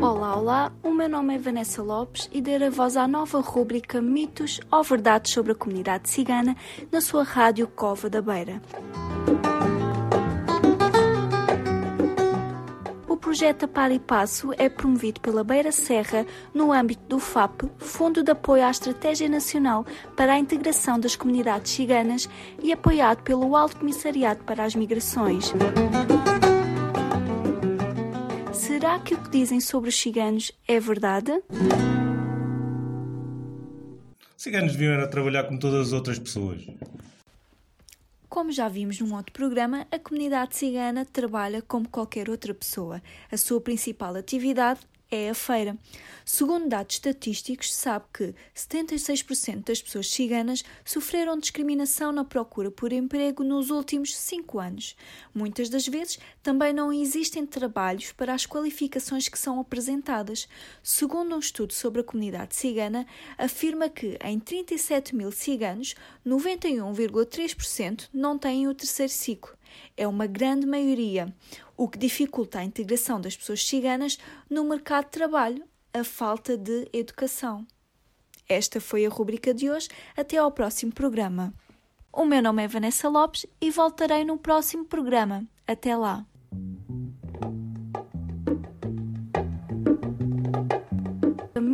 Olá, olá, o meu nome é Vanessa Lopes e darei voz à nova rúbrica Mitos ou Verdades sobre a Comunidade Cigana na sua rádio Cova da Beira. Projeto Par e Passo é promovido pela Beira Serra no âmbito do FAP, Fundo de Apoio à Estratégia Nacional para a Integração das Comunidades Ciganas e apoiado pelo Alto Comissariado para as Migrações. Será que o que dizem sobre os ciganos é verdade? Ciganos deviam era trabalhar como todas as outras pessoas. Como já vimos num outro programa, a comunidade cigana trabalha como qualquer outra pessoa. A sua principal atividade é a feira. Segundo dados estatísticos, sabe que 76% das pessoas ciganas sofreram discriminação na procura por emprego nos últimos cinco anos. Muitas das vezes também não existem trabalhos para as qualificações que são apresentadas. Segundo um estudo sobre a comunidade cigana, afirma que em 37 mil ciganos, 91,3% não têm o terceiro ciclo. É uma grande maioria, o que dificulta a integração das pessoas ciganas no mercado de trabalho, a falta de educação. Esta foi a rubrica de hoje. Até ao próximo programa. O meu nome é Vanessa Lopes e voltarei no próximo programa. Até lá.